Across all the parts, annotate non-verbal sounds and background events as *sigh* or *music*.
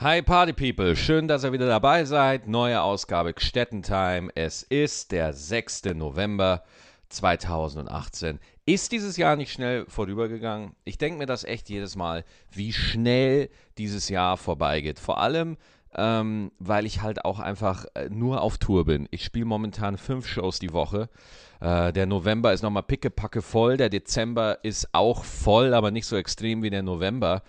Hi Party People, schön, dass ihr wieder dabei seid. Neue Ausgabe Gstettentime. Es ist der 6. November 2018. Ist dieses Jahr nicht schnell vorübergegangen? Ich denke mir das echt jedes Mal, wie schnell dieses Jahr vorbeigeht. Vor allem, ähm, weil ich halt auch einfach äh, nur auf Tour bin. Ich spiele momentan fünf Shows die Woche. Äh, der November ist nochmal pickepacke voll. Der Dezember ist auch voll, aber nicht so extrem wie der November.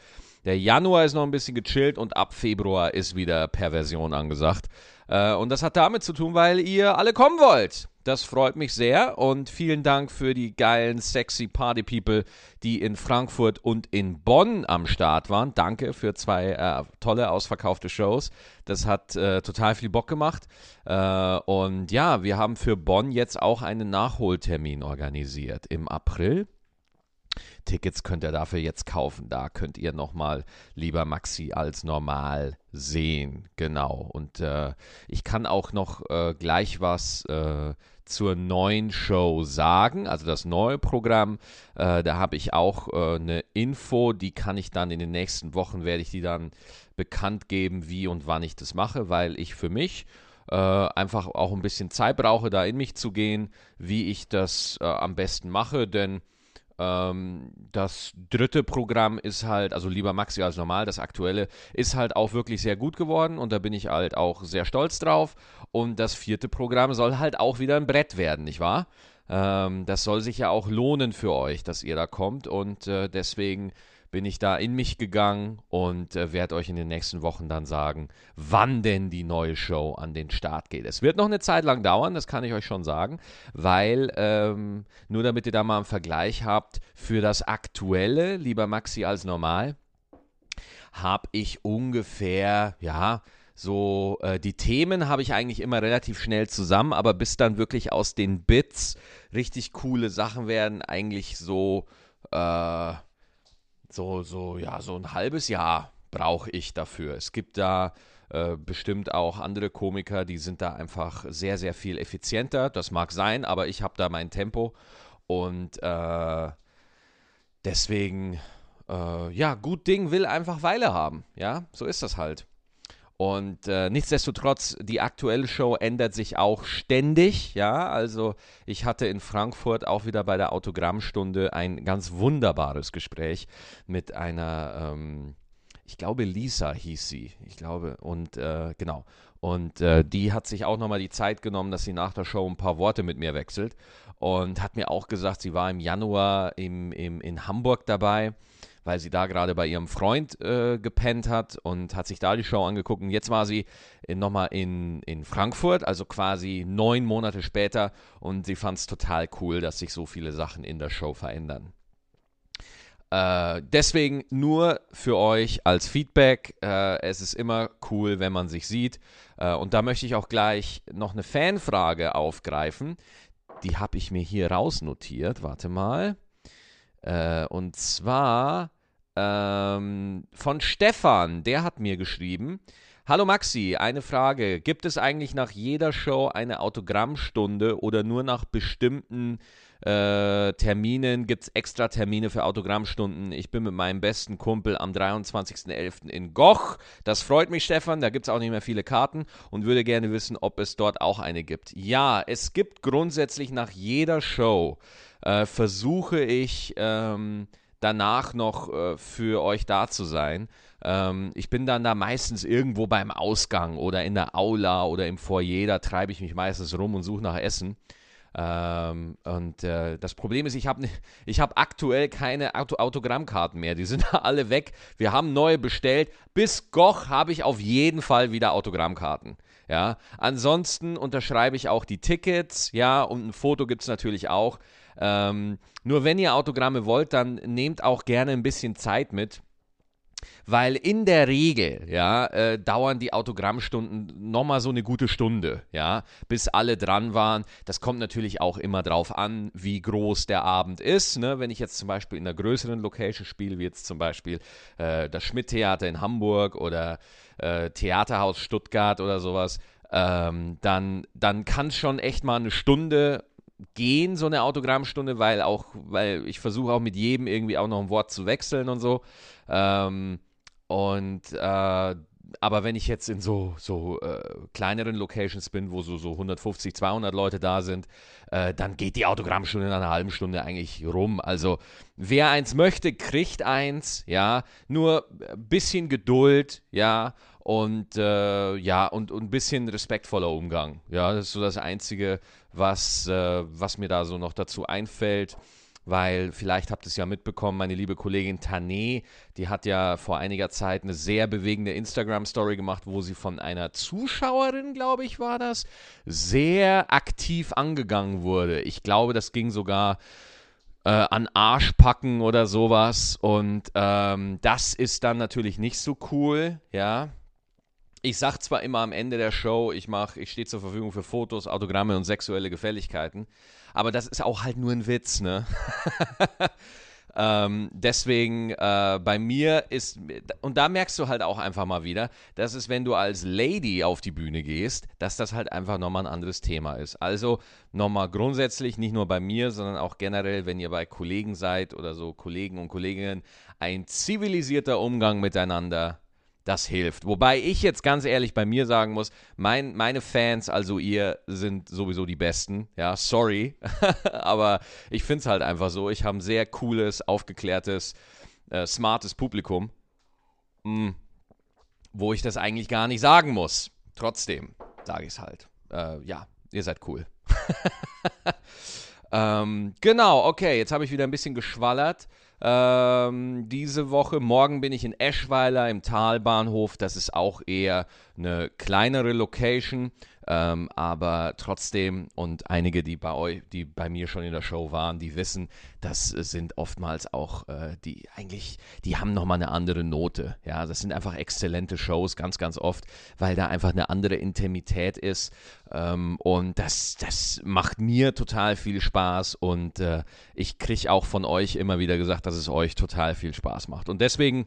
Der Januar ist noch ein bisschen gechillt und ab Februar ist wieder Perversion angesagt. Äh, und das hat damit zu tun, weil ihr alle kommen wollt. Das freut mich sehr und vielen Dank für die geilen, sexy Party People, die in Frankfurt und in Bonn am Start waren. Danke für zwei äh, tolle ausverkaufte Shows. Das hat äh, total viel Bock gemacht. Äh, und ja, wir haben für Bonn jetzt auch einen Nachholtermin organisiert im April. Tickets könnt ihr dafür jetzt kaufen. Da könnt ihr nochmal lieber Maxi als normal sehen. Genau. Und äh, ich kann auch noch äh, gleich was äh, zur neuen Show sagen. Also das neue Programm, äh, da habe ich auch äh, eine Info, die kann ich dann in den nächsten Wochen, werde ich die dann bekannt geben, wie und wann ich das mache, weil ich für mich äh, einfach auch ein bisschen Zeit brauche, da in mich zu gehen, wie ich das am besten mache, denn das dritte Programm ist halt, also lieber Maxi als normal, das aktuelle ist halt auch wirklich sehr gut geworden und da bin ich halt auch sehr stolz drauf. Und das vierte Programm soll halt auch wieder ein Brett werden, nicht wahr? Ähm, das soll sich ja auch lohnen für euch, dass ihr da kommt und äh, deswegen bin ich da in mich gegangen und äh, werde euch in den nächsten Wochen dann sagen, wann denn die neue Show an den Start geht. Es wird noch eine Zeit lang dauern, das kann ich euch schon sagen, weil, ähm, nur damit ihr da mal einen Vergleich habt, für das aktuelle, lieber Maxi als normal, habe ich ungefähr, ja, so, äh, die Themen habe ich eigentlich immer relativ schnell zusammen, aber bis dann wirklich aus den Bits richtig coole Sachen werden, eigentlich so, äh, so, so, ja, so ein halbes Jahr brauche ich dafür. Es gibt da äh, bestimmt auch andere Komiker, die sind da einfach sehr, sehr viel effizienter. Das mag sein, aber ich habe da mein Tempo und äh, deswegen, äh, ja, gut Ding will einfach Weile haben. Ja, so ist das halt. Und äh, nichtsdestotrotz, die aktuelle Show ändert sich auch ständig. Ja, also ich hatte in Frankfurt auch wieder bei der Autogrammstunde ein ganz wunderbares Gespräch mit einer, ähm, ich glaube Lisa hieß sie, ich glaube, und äh, genau. Und äh, die hat sich auch nochmal die Zeit genommen, dass sie nach der Show ein paar Worte mit mir wechselt und hat mir auch gesagt, sie war im Januar im, im, in Hamburg dabei weil sie da gerade bei ihrem Freund äh, gepennt hat und hat sich da die Show angeguckt. Und jetzt war sie nochmal in, in Frankfurt, also quasi neun Monate später. Und sie fand es total cool, dass sich so viele Sachen in der Show verändern. Äh, deswegen nur für euch als Feedback. Äh, es ist immer cool, wenn man sich sieht. Äh, und da möchte ich auch gleich noch eine Fanfrage aufgreifen. Die habe ich mir hier rausnotiert. Warte mal. Äh, und zwar ähm, von Stefan, der hat mir geschrieben. Hallo Maxi, eine Frage. Gibt es eigentlich nach jeder Show eine Autogrammstunde oder nur nach bestimmten äh, Terminen gibt es extra Termine für Autogrammstunden? Ich bin mit meinem besten Kumpel am 23.11. in Goch. Das freut mich, Stefan. Da gibt es auch nicht mehr viele Karten und würde gerne wissen, ob es dort auch eine gibt. Ja, es gibt grundsätzlich nach jeder Show äh, versuche ich ähm, danach noch äh, für euch da zu sein. Ähm, ich bin dann da meistens irgendwo beim Ausgang oder in der Aula oder im Foyer, da treibe ich mich meistens rum und suche nach Essen. Ähm, und äh, das Problem ist, ich habe ich hab aktuell keine Auto Autogrammkarten mehr. Die sind *laughs* alle weg. Wir haben neue bestellt. Bis Goch habe ich auf jeden Fall wieder Autogrammkarten. Ja, ansonsten unterschreibe ich auch die Tickets. Ja, und ein Foto gibt es natürlich auch. Ähm, nur wenn ihr Autogramme wollt, dann nehmt auch gerne ein bisschen Zeit mit. Weil in der Regel, ja, äh, dauern die Autogrammstunden nochmal so eine gute Stunde, ja, bis alle dran waren. Das kommt natürlich auch immer drauf an, wie groß der Abend ist. Ne? Wenn ich jetzt zum Beispiel in einer größeren Location spiele, wie jetzt zum Beispiel äh, das Schmidt-Theater in Hamburg oder äh, Theaterhaus Stuttgart oder sowas, ähm, dann, dann kann es schon echt mal eine Stunde gehen, so eine Autogrammstunde, weil auch, weil ich versuche auch mit jedem irgendwie auch noch ein Wort zu wechseln und so. Ähm, und äh, aber wenn ich jetzt in so, so äh, kleineren Locations bin, wo so, so 150, 200 Leute da sind, äh, dann geht die Autogrammstunde in einer halben Stunde eigentlich rum. Also wer eins möchte, kriegt eins, ja, nur ein bisschen Geduld, ja, und äh, ja, und, und ein bisschen respektvoller Umgang. Ja, das ist so das Einzige, was, äh, was mir da so noch dazu einfällt weil vielleicht habt ihr es ja mitbekommen, meine liebe Kollegin Tané, die hat ja vor einiger Zeit eine sehr bewegende Instagram-Story gemacht, wo sie von einer Zuschauerin, glaube ich, war das, sehr aktiv angegangen wurde. Ich glaube, das ging sogar äh, an Arschpacken oder sowas und ähm, das ist dann natürlich nicht so cool, ja ich sage zwar immer am Ende der Show, ich mache, ich stehe zur Verfügung für Fotos, Autogramme und sexuelle Gefälligkeiten, aber das ist auch halt nur ein Witz, ne? *laughs* ähm, deswegen äh, bei mir ist, und da merkst du halt auch einfach mal wieder, dass es, wenn du als Lady auf die Bühne gehst, dass das halt einfach nochmal ein anderes Thema ist. Also nochmal grundsätzlich, nicht nur bei mir, sondern auch generell, wenn ihr bei Kollegen seid oder so Kollegen und Kolleginnen, ein zivilisierter Umgang miteinander das hilft. Wobei ich jetzt ganz ehrlich bei mir sagen muss, mein, meine Fans, also ihr, sind sowieso die Besten. Ja, sorry. *laughs* Aber ich finde es halt einfach so. Ich habe ein sehr cooles, aufgeklärtes, äh, smartes Publikum, mh, hm, wo ich das eigentlich gar nicht sagen muss. Trotzdem sage ich es halt. Äh, ja, ihr seid cool. *laughs* ähm, genau, okay, jetzt habe ich wieder ein bisschen geschwallert. Ähm, diese Woche, morgen bin ich in Eschweiler im Talbahnhof. Das ist auch eher eine kleinere Location. Ähm, aber trotzdem, und einige, die bei euch, die bei mir schon in der Show waren, die wissen, das sind oftmals auch äh, die eigentlich, die haben nochmal eine andere Note. Ja, das sind einfach exzellente Shows, ganz, ganz oft, weil da einfach eine andere Intimität ist. Ähm, und das, das macht mir total viel Spaß und äh, ich kriege auch von euch immer wieder gesagt, dass es euch total viel Spaß macht. Und deswegen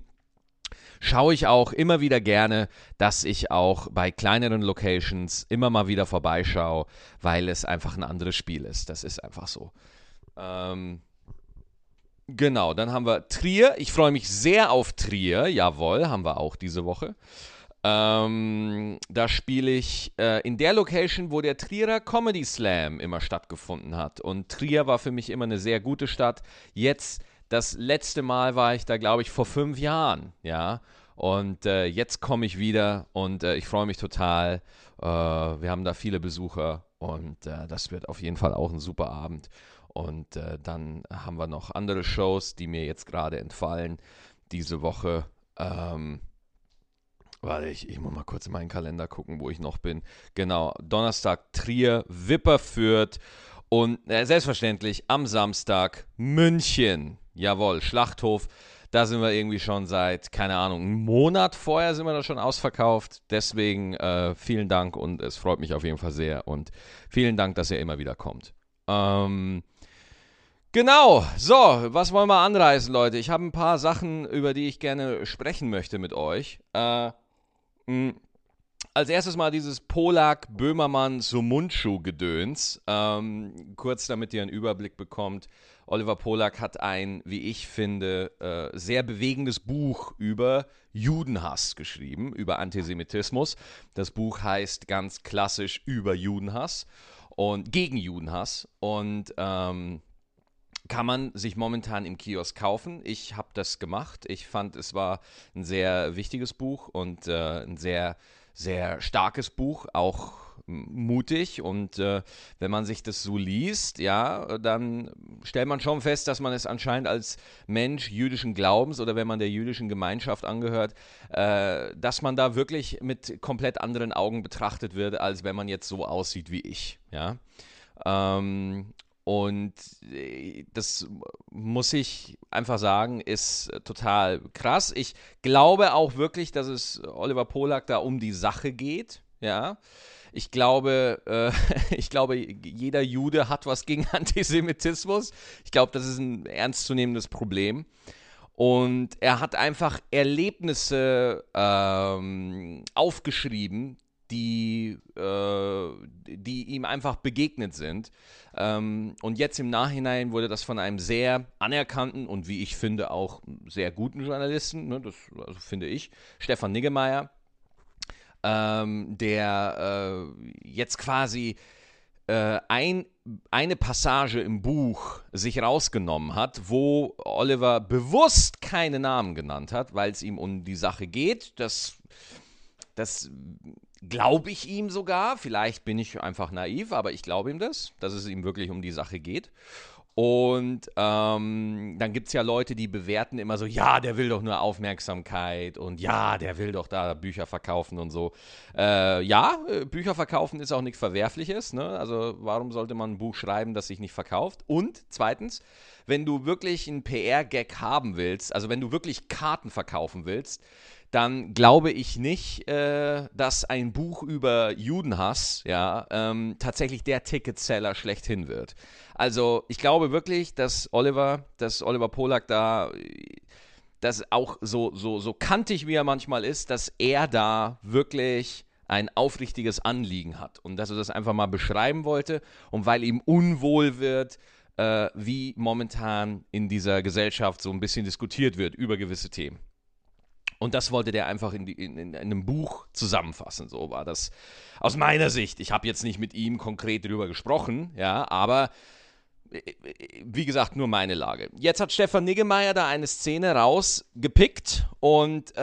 schaue ich auch immer wieder gerne, dass ich auch bei kleineren Locations immer mal wieder vorbeischaue, weil es einfach ein anderes Spiel ist. Das ist einfach so. Ähm, genau, dann haben wir Trier. Ich freue mich sehr auf Trier. Jawohl, haben wir auch diese Woche. Ähm, da spiele ich äh, in der Location, wo der Trierer Comedy Slam immer stattgefunden hat. Und Trier war für mich immer eine sehr gute Stadt. Jetzt das letzte Mal war ich da, glaube ich, vor fünf Jahren, ja. Und äh, jetzt komme ich wieder und äh, ich freue mich total. Äh, wir haben da viele Besucher und äh, das wird auf jeden Fall auch ein super Abend. Und äh, dann haben wir noch andere Shows, die mir jetzt gerade entfallen diese Woche. Ähm, Warte, ich, ich muss mal kurz in meinen Kalender gucken, wo ich noch bin. Genau, Donnerstag Trier, Wipper führt und äh, selbstverständlich am Samstag München. Jawohl, Schlachthof. Da sind wir irgendwie schon seit, keine Ahnung, einem Monat vorher sind wir da schon ausverkauft. Deswegen äh, vielen Dank und es freut mich auf jeden Fall sehr. Und vielen Dank, dass ihr immer wieder kommt. Ähm, genau, so, was wollen wir anreißen, Leute? Ich habe ein paar Sachen, über die ich gerne sprechen möchte mit euch. Äh, mh, als erstes mal dieses Polak, Böhmermann, Sumunchu-Gedöns. Ähm, kurz damit ihr einen Überblick bekommt. Oliver Polak hat ein, wie ich finde, äh, sehr bewegendes Buch über Judenhass geschrieben, über Antisemitismus. Das Buch heißt ganz klassisch über Judenhass und gegen Judenhass. Und ähm, kann man sich momentan im Kiosk kaufen. Ich habe das gemacht. Ich fand, es war ein sehr wichtiges Buch und äh, ein sehr sehr starkes Buch, auch mutig und äh, wenn man sich das so liest, ja, dann stellt man schon fest, dass man es anscheinend als Mensch jüdischen Glaubens oder wenn man der jüdischen Gemeinschaft angehört, äh, dass man da wirklich mit komplett anderen Augen betrachtet wird, als wenn man jetzt so aussieht wie ich, ja. Ähm, und äh, das muss ich einfach sagen, ist total krass. Ich glaube auch wirklich, dass es Oliver Polak da um die Sache geht. Ja. Ich glaube, äh, *laughs* ich glaube, jeder Jude hat was gegen *laughs* Antisemitismus. Ich glaube, das ist ein ernstzunehmendes Problem. Und er hat einfach Erlebnisse ähm, aufgeschrieben, die, äh, die ihm einfach begegnet sind. Ähm, und jetzt im Nachhinein wurde das von einem sehr anerkannten und wie ich finde auch sehr guten Journalisten, ne, das also finde ich, Stefan Niggemeier, ähm, der äh, jetzt quasi äh, ein, eine Passage im Buch sich rausgenommen hat, wo Oliver bewusst keine Namen genannt hat, weil es ihm um die Sache geht. Das, das glaube ich ihm sogar. Vielleicht bin ich einfach naiv, aber ich glaube ihm das, dass es ihm wirklich um die Sache geht. Und ähm, dann gibt es ja Leute, die bewerten immer so, ja, der will doch nur Aufmerksamkeit und ja, der will doch da Bücher verkaufen und so. Äh, ja, äh, Bücher verkaufen ist auch nichts Verwerfliches. Ne? Also warum sollte man ein Buch schreiben, das sich nicht verkauft? Und zweitens, wenn du wirklich einen PR-Gag haben willst, also wenn du wirklich Karten verkaufen willst, dann glaube ich nicht, äh, dass ein Buch über Judenhass ja, ähm, tatsächlich der Ticketseller schlechthin wird. Also ich glaube wirklich, dass Oliver, dass Oliver Polak da, das auch so, so, so kantig wie er manchmal ist, dass er da wirklich ein aufrichtiges Anliegen hat und dass er das einfach mal beschreiben wollte und weil ihm unwohl wird, äh, wie momentan in dieser Gesellschaft so ein bisschen diskutiert wird über gewisse Themen. Und das wollte der einfach in, die, in, in, einem Buch zusammenfassen. So war das aus meiner Sicht. Ich habe jetzt nicht mit ihm konkret darüber gesprochen, ja, aber wie gesagt, nur meine Lage. Jetzt hat Stefan Niggemeier da eine Szene rausgepickt und äh,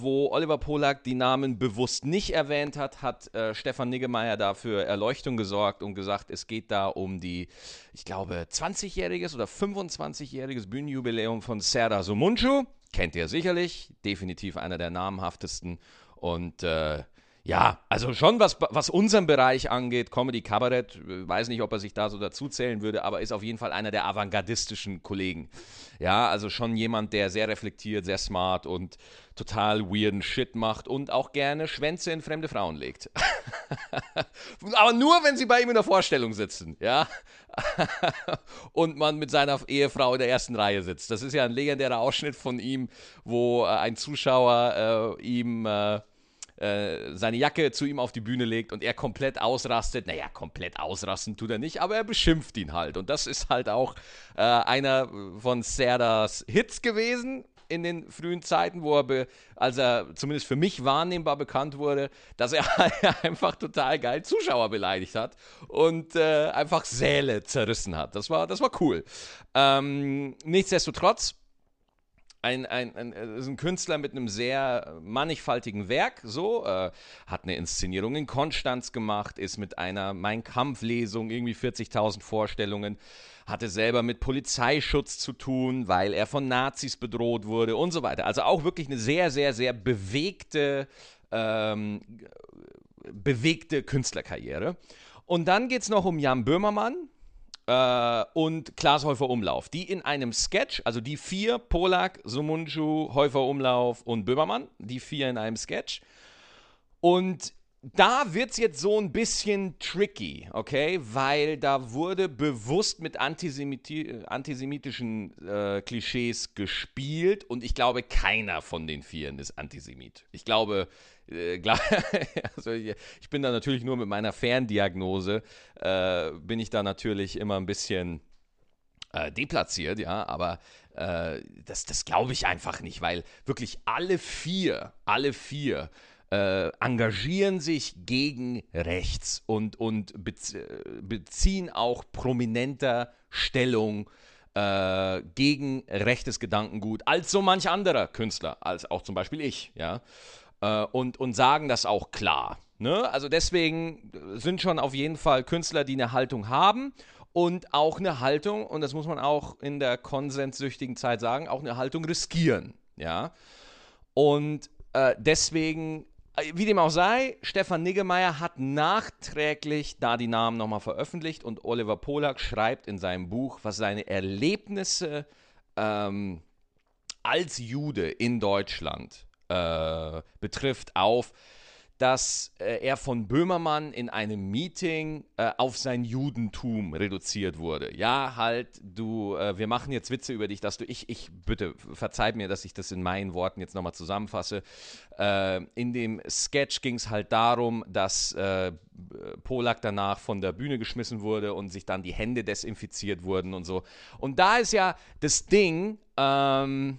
wo Oliver Polak die Namen bewusst nicht erwähnt hat, hat äh, Stefan Niggemeier dafür Erleuchtung gesorgt und gesagt, es geht da um die, ich glaube, 20-jähriges oder 25-jähriges Bühnenjubiläum von Serdar Sumuncu kennt ihr sicherlich, definitiv einer der namhaftesten. Und äh, ja, also schon was, was unseren Bereich angeht, Comedy, Kabarett, weiß nicht, ob er sich da so dazu zählen würde, aber ist auf jeden Fall einer der avantgardistischen Kollegen. Ja, also schon jemand, der sehr reflektiert, sehr smart und total weirden Shit macht und auch gerne Schwänze in fremde Frauen legt. *laughs* aber nur, wenn sie bei ihm in der Vorstellung sitzen, ja. *laughs* und man mit seiner Ehefrau in der ersten Reihe sitzt. Das ist ja ein legendärer Ausschnitt von ihm, wo äh, ein Zuschauer äh, ihm äh, äh, seine Jacke zu ihm auf die Bühne legt und er komplett ausrastet. Naja, komplett ausrasten tut er nicht, aber er beschimpft ihn halt. Und das ist halt auch äh, einer von Serdas Hits gewesen in den frühen Zeiten, wo er, als er zumindest für mich wahrnehmbar bekannt wurde, dass er *laughs* einfach total geil Zuschauer beleidigt hat und äh, einfach Säle zerrissen hat. Das war, das war cool. Ähm, nichtsdestotrotz, ein, ein, ein, äh, ein Künstler mit einem sehr mannigfaltigen Werk, so, äh, hat eine Inszenierung in Konstanz gemacht, ist mit einer Mein Kampf-Lesung, irgendwie 40.000 Vorstellungen, hatte selber mit Polizeischutz zu tun, weil er von Nazis bedroht wurde und so weiter. Also auch wirklich eine sehr, sehr, sehr bewegte, ähm, bewegte Künstlerkarriere. Und dann geht es noch um Jan Böhmermann, äh, und Klaas Häufer Umlauf, die in einem Sketch, also die vier, Polak, Sumunju, Häufer Umlauf und Böhmermann, die vier in einem Sketch. Und da wird es jetzt so ein bisschen tricky, okay? Weil da wurde bewusst mit Antisemiti antisemitischen äh, Klischees gespielt und ich glaube, keiner von den Vieren ist Antisemit. Ich glaube, äh, *laughs* also ich bin da natürlich nur mit meiner Ferndiagnose, äh, bin ich da natürlich immer ein bisschen äh, deplatziert, ja, aber äh, das, das glaube ich einfach nicht, weil wirklich alle vier, alle vier äh, engagieren sich gegen rechts und, und beziehen auch prominenter Stellung äh, gegen rechtes Gedankengut als so manch anderer Künstler, als auch zum Beispiel ich, ja. Äh, und, und sagen das auch klar. Ne? Also deswegen sind schon auf jeden Fall Künstler, die eine Haltung haben und auch eine Haltung, und das muss man auch in der konsenssüchtigen Zeit sagen, auch eine Haltung riskieren. Ja. Und äh, deswegen äh, wie dem auch sei, Stefan Niggemeier hat nachträglich da die Namen nochmal veröffentlicht und Oliver Polak schreibt in seinem Buch, was seine Erlebnisse ähm, als Jude in Deutschland äh, betrifft, auf dass äh, er von Böhmermann in einem Meeting äh, auf sein Judentum reduziert wurde. Ja, halt, du, äh, wir machen jetzt Witze über dich, dass du, ich, ich, bitte, verzeih mir, dass ich das in meinen Worten jetzt nochmal zusammenfasse. Äh, in dem Sketch ging es halt darum, dass äh, Polak danach von der Bühne geschmissen wurde und sich dann die Hände desinfiziert wurden und so. Und da ist ja das Ding, ähm,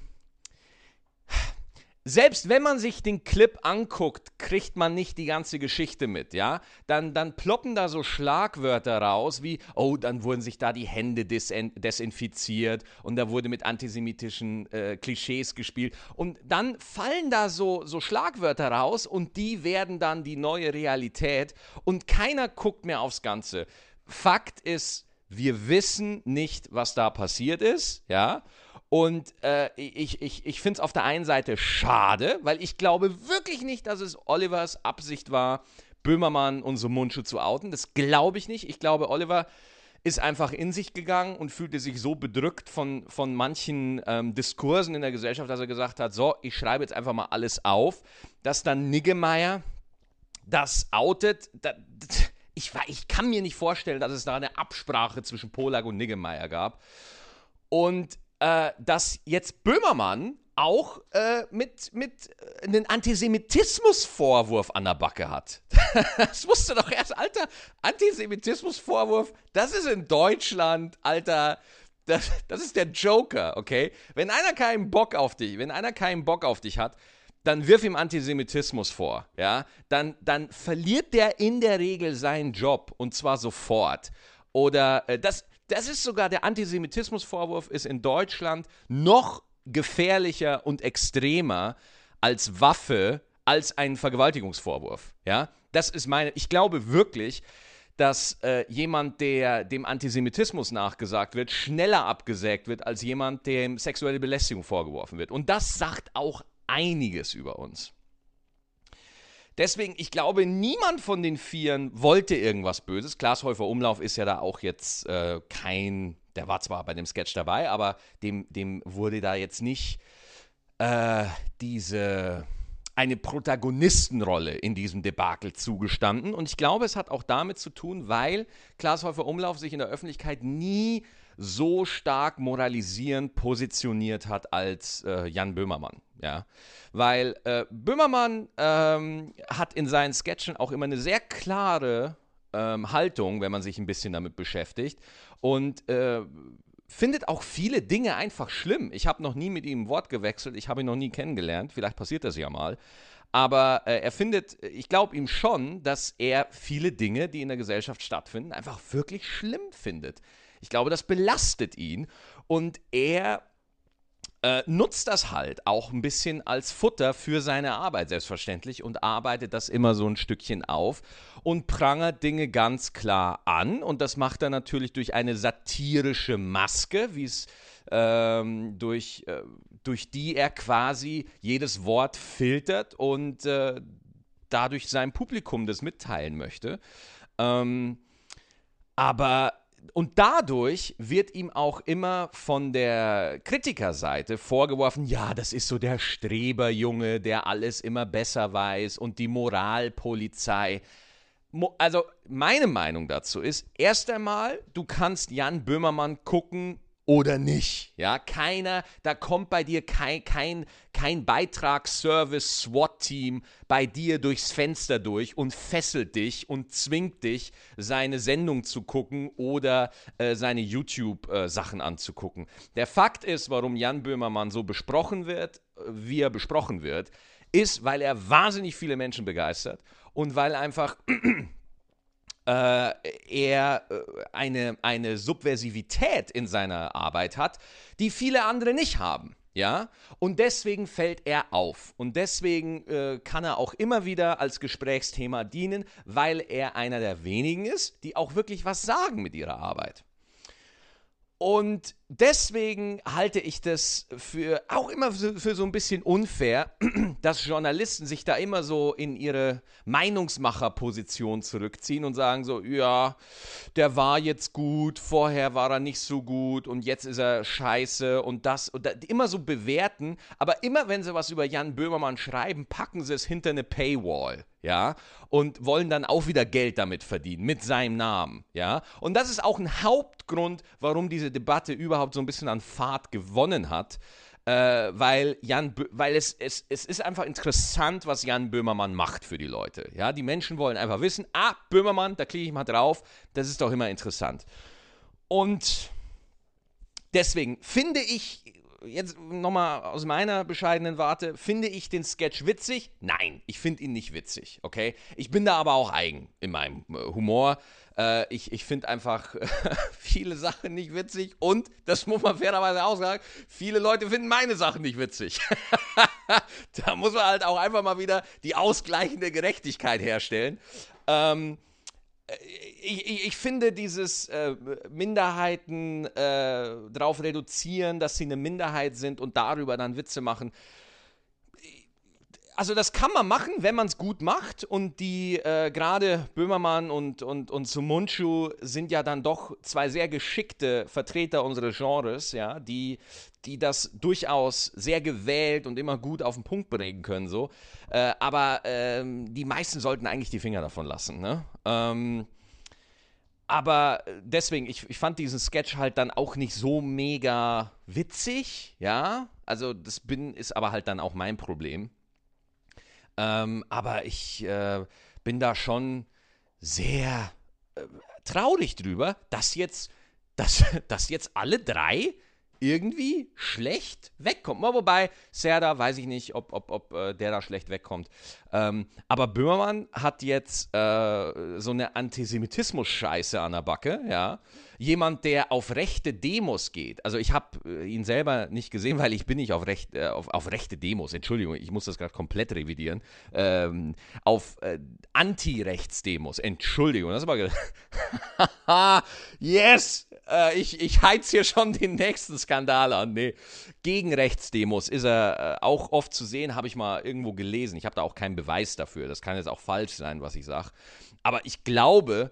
selbst wenn man sich den Clip anguckt, kriegt man nicht die ganze Geschichte mit, ja? Dann, dann ploppen da so Schlagwörter raus wie, oh, dann wurden sich da die Hände desinfiziert und da wurde mit antisemitischen äh, Klischees gespielt. Und dann fallen da so, so Schlagwörter raus und die werden dann die neue Realität und keiner guckt mehr aufs Ganze. Fakt ist, wir wissen nicht, was da passiert ist, ja? Und äh, ich, ich, ich finde es auf der einen Seite schade, weil ich glaube wirklich nicht, dass es Olivers Absicht war, Böhmermann und so Mundschuh zu outen. Das glaube ich nicht. Ich glaube, Oliver ist einfach in sich gegangen und fühlte sich so bedrückt von, von manchen ähm, Diskursen in der Gesellschaft, dass er gesagt hat, so, ich schreibe jetzt einfach mal alles auf, dass dann Niggemeier das outet. Da, *laughs* ich, ich kann mir nicht vorstellen, dass es da eine Absprache zwischen Polak und Niggemeier gab. Und äh, dass jetzt Böhmermann auch äh, mit, mit äh, einen Antisemitismusvorwurf an der Backe hat. *laughs* das wusste doch erst, Alter, Antisemitismusvorwurf, das ist in Deutschland, Alter, das, das ist der Joker, okay? Wenn einer keinen Bock auf dich, wenn einer keinen Bock auf dich hat, dann wirf ihm Antisemitismus vor, ja? Dann, dann verliert der in der Regel seinen Job und zwar sofort. Oder äh, das, das ist sogar der Antisemitismusvorwurf ist in Deutschland noch gefährlicher und extremer als Waffe als ein Vergewaltigungsvorwurf. Ja, das ist meine. Ich glaube wirklich, dass äh, jemand, der dem Antisemitismus nachgesagt wird, schneller abgesägt wird als jemand, dem sexuelle Belästigung vorgeworfen wird. Und das sagt auch einiges über uns. Deswegen, ich glaube, niemand von den Vieren wollte irgendwas Böses. Klaas Häufer Umlauf ist ja da auch jetzt äh, kein, der war zwar bei dem Sketch dabei, aber dem, dem wurde da jetzt nicht äh, diese eine Protagonistenrolle in diesem Debakel zugestanden. Und ich glaube, es hat auch damit zu tun, weil Klaas Häufer Umlauf sich in der Öffentlichkeit nie so stark moralisierend positioniert hat als äh, Jan Böhmermann. Ja, weil äh, Böhmermann ähm, hat in seinen Sketchen auch immer eine sehr klare ähm, Haltung, wenn man sich ein bisschen damit beschäftigt und äh, findet auch viele Dinge einfach schlimm. Ich habe noch nie mit ihm ein Wort gewechselt, ich habe ihn noch nie kennengelernt, vielleicht passiert das ja mal. Aber äh, er findet, ich glaube ihm schon, dass er viele Dinge, die in der Gesellschaft stattfinden, einfach wirklich schlimm findet. Ich glaube, das belastet ihn und er äh, nutzt das halt auch ein bisschen als Futter für seine Arbeit, selbstverständlich, und arbeitet das immer so ein Stückchen auf und prangert Dinge ganz klar an. Und das macht er natürlich durch eine satirische Maske, wie es ähm, durch, äh, durch die er quasi jedes Wort filtert und äh, dadurch seinem Publikum das mitteilen möchte. Ähm, aber und dadurch wird ihm auch immer von der Kritikerseite vorgeworfen, ja, das ist so der Streberjunge, der alles immer besser weiß und die Moralpolizei. Also meine Meinung dazu ist, erst einmal, du kannst Jan Böhmermann gucken, oder nicht. Ja, keiner, da kommt bei dir kein, kein, kein Beitragsservice SWAT-Team bei dir durchs Fenster durch und fesselt dich und zwingt dich, seine Sendung zu gucken oder äh, seine YouTube-Sachen äh, anzugucken. Der Fakt ist, warum Jan Böhmermann so besprochen wird, äh, wie er besprochen wird, ist, weil er wahnsinnig viele Menschen begeistert und weil einfach äh, er äh, eine, eine Subversivität in seiner Arbeit hat, die viele andere nicht haben. Ja, und deswegen fällt er auf. Und deswegen äh, kann er auch immer wieder als Gesprächsthema dienen, weil er einer der wenigen ist, die auch wirklich was sagen mit ihrer Arbeit. Und deswegen halte ich das für auch immer für, so ein bisschen unfair, *clears throat* dass Journalisten sich da immer so in ihre Meinungsmacherposition zurückziehen und sagen so, ja, der war jetzt gut, vorher war er nicht so gut und jetzt ist er scheiße und das und das, immer so bewerten, aber immer wenn sie was über Jan Böhmermann schreiben, packen sie es hinter eine Paywall ja, und wollen dann auch wieder Geld damit verdienen, mit seinem Namen, ja. Und das ist auch ein Hauptgrund, warum diese Debatte überhaupt so ein bisschen an Fahrt gewonnen hat, äh, weil, Jan, weil es, es, es ist einfach interessant, was Jan Böhmermann macht für die Leute, ja. Die Menschen wollen einfach wissen, ah, Böhmermann, da klicke ich mal drauf, das ist doch immer interessant. Und deswegen finde ich jetzt nochmal aus meiner bescheidenen Warte, finde ich den Sketch witzig? Nein, ich finde ihn nicht witzig, okay? Ich bin da aber auch eigen in meinem äh, Humor. Äh, ich ich finde einfach *laughs* viele Sachen nicht witzig und, das muss man fairerweise auch sagen, viele Leute finden meine Sachen nicht witzig. *laughs* da muss man halt auch einfach mal wieder die ausgleichende Gerechtigkeit herstellen. Ähm, ich, ich, ich, finde dieses äh, Minderheiten äh, darauf reduzieren, dass sie eine Minderheit sind und darüber dann Witze machen. Also das kann man machen, wenn man es gut macht und die äh, gerade Böhmermann und, und, und Sumunchu sind ja dann doch zwei sehr geschickte Vertreter unseres Genres, ja, die, die das durchaus sehr gewählt und immer gut auf den Punkt bringen können, so. Äh, aber ähm, die meisten sollten eigentlich die Finger davon lassen, ne? Ähm, aber deswegen, ich, ich fand diesen Sketch halt dann auch nicht so mega witzig, ja. Also, das bin, ist aber halt dann auch mein Problem. Ähm, aber ich äh, bin da schon sehr äh, traurig drüber, dass jetzt, dass, *laughs* dass jetzt alle drei irgendwie schlecht wegkommt. Wobei, Serda, weiß ich nicht, ob, ob, ob äh, der da schlecht wegkommt. Ähm, aber Böhmermann hat jetzt äh, so eine Antisemitismus-Scheiße an der Backe, ja jemand, der auf rechte Demos geht. Also ich habe äh, ihn selber nicht gesehen, *laughs* weil ich bin nicht auf, recht, äh, auf, auf rechte Demos. Entschuldigung, ich muss das gerade komplett revidieren. Ähm, auf äh, Anti-Rechts-Demos. Entschuldigung, das ist aber... *laughs* yes! Äh, ich, ich heiz hier schon den nächsten Skandal an. Nee, gegen Rechtsdemos ist er äh, auch oft zu sehen, habe ich mal irgendwo gelesen. Ich habe da auch keinen Beweis dafür. Das kann jetzt auch falsch sein, was ich sage. Aber ich glaube,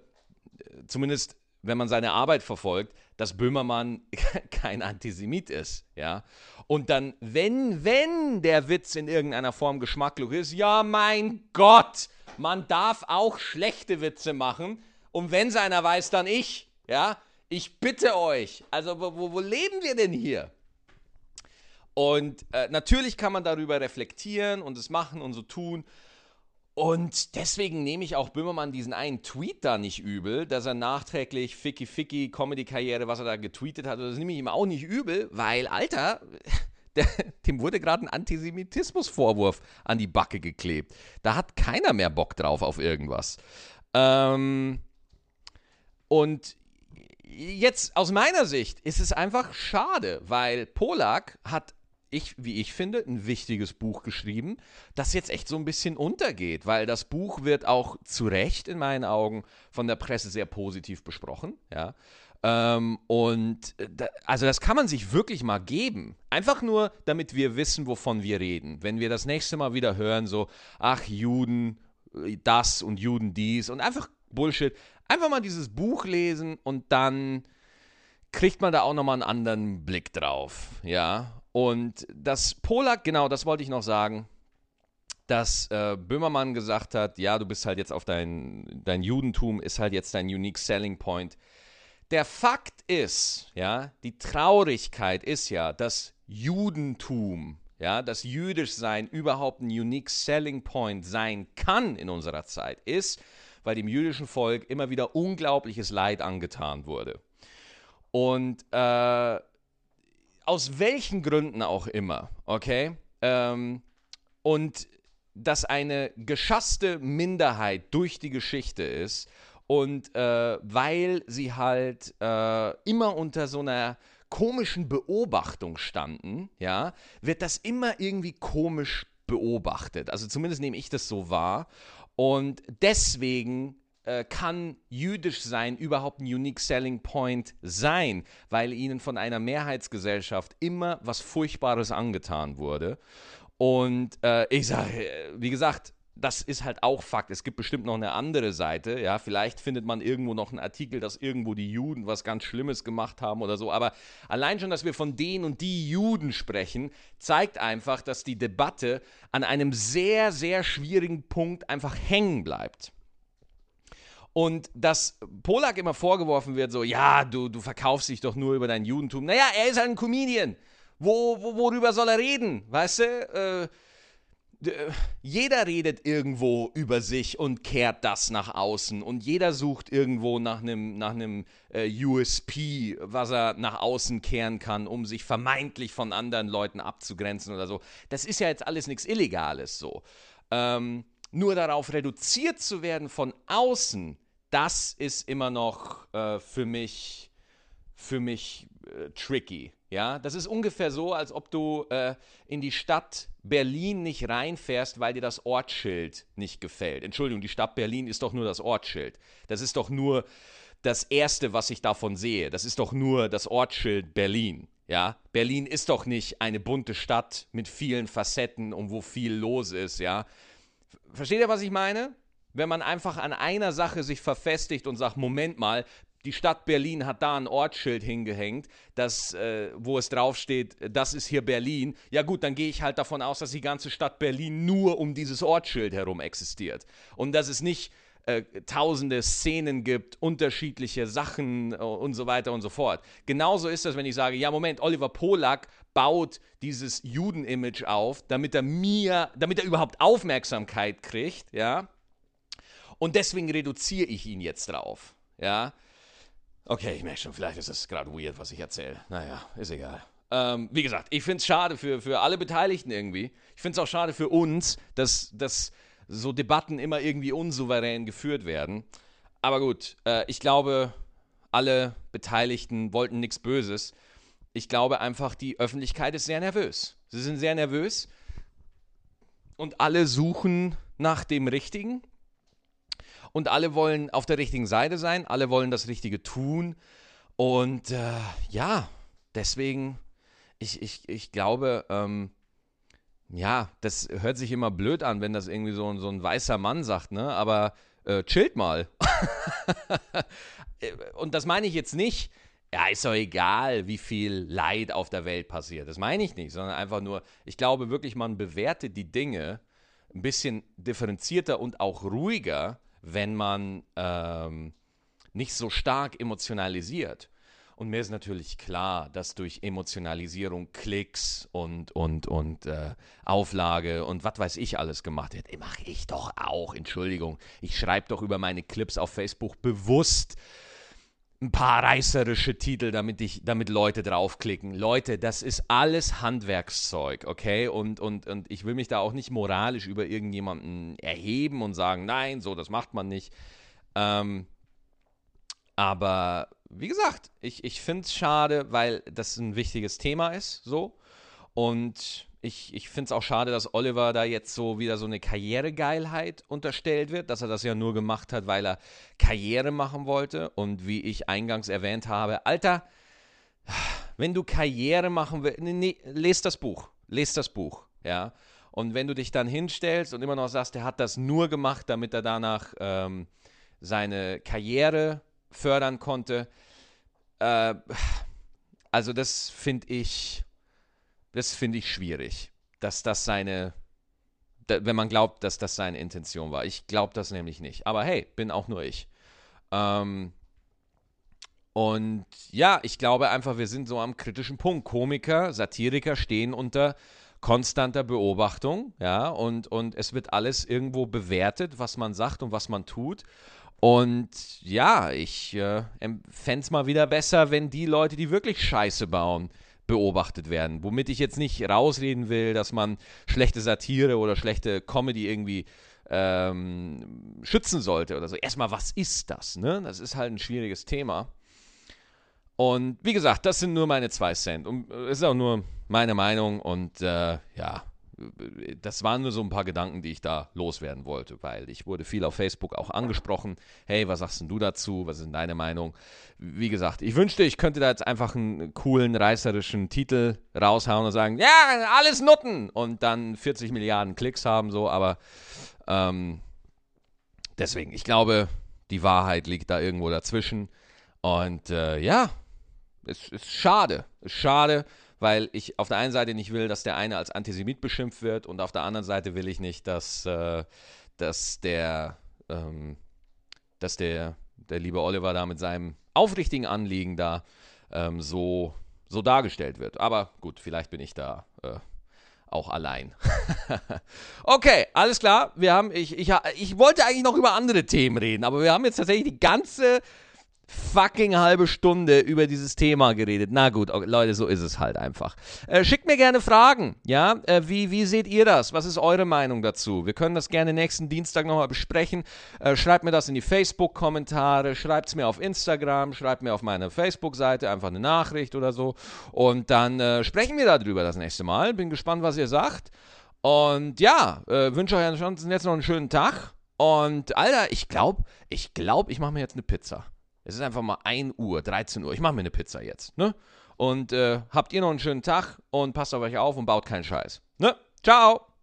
äh, zumindest wenn man seine Arbeit verfolgt, dass Böhmermann *laughs* kein Antisemit ist, ja. Und dann, wenn, wenn der Witz in irgendeiner Form geschmacklos ist, ja, mein Gott, man darf auch schlechte Witze machen. Und wenn es einer weiß, dann ich, ja. Ich bitte euch, also wo, wo leben wir denn hier? Und äh, natürlich kann man darüber reflektieren und es machen und so tun. Und deswegen nehme ich auch Böhmermann diesen einen Tweet da nicht übel, dass er nachträglich Ficky Ficky Comedy-Karriere, was er da getweetet hat, das nehme ich ihm auch nicht übel, weil, Alter, *laughs* der, dem wurde gerade ein Antisemitismusvorwurf an die Backe geklebt. Da hat keiner mehr Bock drauf auf irgendwas. Ähm, und jetzt aus meiner Sicht ist es einfach schade, weil Polak hat ich, wie ich finde, ein wichtiges Buch geschrieben, das jetzt echt so ein bisschen untergeht, weil das Buch wird auch zu Recht in meinen Augen von der Presse sehr positiv besprochen, ja. Ähm, und äh, da, also das kann man sich wirklich mal geben. Einfach nur, damit wir wissen, wovon wir reden. Wenn wir das nächste Mal wieder hören, so, ach, Juden, äh, das und Juden dies und einfach Bullshit. Einfach mal dieses Buch lesen und dann kriegt man da auch nochmal einen anderen Blick drauf, ja. Und das Polak, genau, das wollte ich noch sagen, dass äh, Böhmermann gesagt hat, ja, du bist halt jetzt auf dein, dein Judentum, ist halt jetzt dein unique selling point. Der Fakt ist, ja, die Traurigkeit ist ja, dass Judentum, ja, das Jüdischsein überhaupt ein unique selling point sein kann in unserer Zeit, ist, weil dem jüdischen Volk immer wieder unglaubliches Leid angetan wurde. Und äh, aus welchen Gründen auch immer, okay? Ähm, und dass eine geschasste Minderheit durch die Geschichte ist und äh, weil sie halt äh, immer unter so einer komischen Beobachtung standen, ja, wird das immer irgendwie komisch beobachtet. Also zumindest nehme ich das so wahr. Und deswegen äh, kann jüdisch sein überhaupt ein Unique Selling Point sein, weil ihnen von einer Mehrheitsgesellschaft immer was Furchtbares angetan wurde. Und äh, ich sage, wie gesagt, das ist halt auch Fakt. Es gibt bestimmt noch eine andere Seite. Ja, vielleicht findet man irgendwo noch einen Artikel, dass irgendwo die Juden was ganz Schlimmes gemacht haben oder so. Aber allein schon, dass wir von denen und die Juden sprechen, zeigt einfach, dass die Debatte an einem sehr, sehr schwierigen Punkt einfach hängen bleibt. Und dass Polak immer vorgeworfen wird, so, ja, du, du verkaufst dich doch nur über dein Judentum. Naja, er ist halt ein Comedian. Wo, wo, worüber soll er reden? Weißt du? Äh, jeder redet irgendwo über sich und kehrt das nach außen und jeder sucht irgendwo nach einem nach äh, USP, was er nach außen kehren kann, um sich vermeintlich von anderen Leuten abzugrenzen oder so. Das ist ja jetzt alles nichts Illegales so. Ähm, nur darauf reduziert zu werden von außen, das ist immer noch äh, für mich für mich äh, tricky. Ja, das ist ungefähr so, als ob du äh, in die Stadt Berlin nicht reinfährst, weil dir das Ortsschild nicht gefällt. Entschuldigung, die Stadt Berlin ist doch nur das Ortsschild. Das ist doch nur das Erste, was ich davon sehe. Das ist doch nur das Ortsschild Berlin. Ja, Berlin ist doch nicht eine bunte Stadt mit vielen Facetten und wo viel los ist. Ja, versteht ihr, was ich meine? Wenn man einfach an einer Sache sich verfestigt und sagt, Moment mal, die Stadt Berlin hat da ein Ortsschild hingehängt, das, äh, wo es draufsteht, das ist hier Berlin. Ja gut, dann gehe ich halt davon aus, dass die ganze Stadt Berlin nur um dieses Ortsschild herum existiert. Und dass es nicht äh, tausende Szenen gibt, unterschiedliche Sachen äh, und so weiter und so fort. Genauso ist das, wenn ich sage, ja Moment, Oliver Polak baut dieses Juden-Image auf, damit er mir, damit er überhaupt Aufmerksamkeit kriegt, ja. Und deswegen reduziere ich ihn jetzt drauf, ja. Okay, ich merke schon, vielleicht ist es gerade weird, was ich erzähle. Naja, ist egal. Ähm, wie gesagt, ich finde es schade für, für alle Beteiligten irgendwie. Ich finde es auch schade für uns, dass, dass so Debatten immer irgendwie unsouverän geführt werden. Aber gut, äh, ich glaube, alle Beteiligten wollten nichts Böses. Ich glaube einfach, die Öffentlichkeit ist sehr nervös. Sie sind sehr nervös und alle suchen nach dem Richtigen und alle wollen auf der richtigen Seite sein, alle wollen das Richtige tun. Und äh, ja, deswegen, ich, ich, ich glaube, ähm, ja, das hört sich immer blöd an, wenn das irgendwie so, so ein weißer Mann sagt, ne? Aber äh, chillt mal. *laughs* Und das meine ich jetzt nicht, ja, ist doch egal, wie viel Leid auf der Welt passiert. Das meine ich nicht, sondern einfach nur, ich glaube wirklich, man bewertet die Dinge ein bisschen differenzierter und auch ruhiger, wenn man ähm, nicht so stark emotionalisiert. Und mir ist natürlich klar, dass durch Emotionalisierung Klicks und, und, und äh, Auflage und was weiß ich alles gemacht wird. Mache ich doch auch, Entschuldigung. Ich schreibe doch über meine Clips auf Facebook bewusst ein paar reißerische Titel, damit, ich, damit Leute draufklicken. Leute, das ist alles Handwerkszeug, okay? Und, und, und ich will mich da auch nicht moralisch über irgendjemanden erheben und sagen, nein, so, das macht man nicht. Ähm, aber wie gesagt, ich, ich finde es schade, weil das ein wichtiges Thema ist, so. Und ich, ich finde es auch schade, dass Oliver da jetzt so wieder so eine Karrieregeilheit unterstellt wird, dass er das ja nur gemacht hat, weil er Karriere machen wollte. Und wie ich eingangs erwähnt habe, Alter, wenn du Karriere machen willst, nee, nee, lest das Buch, lest das Buch, ja. Und wenn du dich dann hinstellst und immer noch sagst, er hat das nur gemacht, damit er danach ähm, seine Karriere fördern konnte, äh, also das finde ich das finde ich schwierig, dass das seine, wenn man glaubt, dass das seine Intention war. Ich glaube das nämlich nicht. Aber hey, bin auch nur ich. Ähm, und ja, ich glaube einfach, wir sind so am kritischen Punkt. Komiker, Satiriker stehen unter konstanter Beobachtung, ja, und, und es wird alles irgendwo bewertet, was man sagt und was man tut. Und ja, ich äh, fände es mal wieder besser, wenn die Leute, die wirklich Scheiße bauen, beobachtet werden. Womit ich jetzt nicht rausreden will, dass man schlechte Satire oder schlechte Comedy irgendwie ähm, schützen sollte oder so. Erstmal, was ist das? Ne? Das ist halt ein schwieriges Thema. Und wie gesagt, das sind nur meine zwei Cent. Und es äh, ist auch nur meine Meinung. Und äh, ja, das waren nur so ein paar Gedanken, die ich da loswerden wollte, weil ich wurde viel auf Facebook auch angesprochen. Hey, was sagst du dazu? Was ist deine Meinung? Wie gesagt, ich wünschte, ich könnte da jetzt einfach einen coolen, reißerischen Titel raushauen und sagen, ja, alles Nutten und dann 40 Milliarden Klicks haben, so, aber ähm, deswegen, ich glaube, die Wahrheit liegt da irgendwo dazwischen. Und äh, ja, es ist schade. Schade, weil ich auf der einen Seite nicht will, dass der eine als Antisemit beschimpft wird und auf der anderen Seite will ich nicht, dass, äh, dass der, ähm, dass der, der liebe Oliver da mit seinem aufrichtigen Anliegen da ähm, so, so dargestellt wird. Aber gut, vielleicht bin ich da äh, auch allein. *laughs* okay, alles klar. Wir haben, ich, ich, ich wollte eigentlich noch über andere Themen reden, aber wir haben jetzt tatsächlich die ganze fucking halbe Stunde über dieses Thema geredet. Na gut, okay, Leute, so ist es halt einfach. Äh, schickt mir gerne Fragen, ja? Äh, wie, wie seht ihr das? Was ist eure Meinung dazu? Wir können das gerne nächsten Dienstag nochmal besprechen. Äh, schreibt mir das in die Facebook-Kommentare, schreibt es mir auf Instagram, schreibt mir auf meine Facebook-Seite einfach eine Nachricht oder so. Und dann äh, sprechen wir darüber das nächste Mal. Bin gespannt, was ihr sagt. Und ja, äh, wünsche euch ansonsten jetzt noch einen schönen Tag. Und Alter, ich glaube, ich glaube, ich mache mir jetzt eine Pizza. Es ist einfach mal 1 Uhr, 13 Uhr. Ich mache mir eine Pizza jetzt. Ne? Und äh, habt ihr noch einen schönen Tag und passt auf euch auf und baut keinen Scheiß. Ne? Ciao!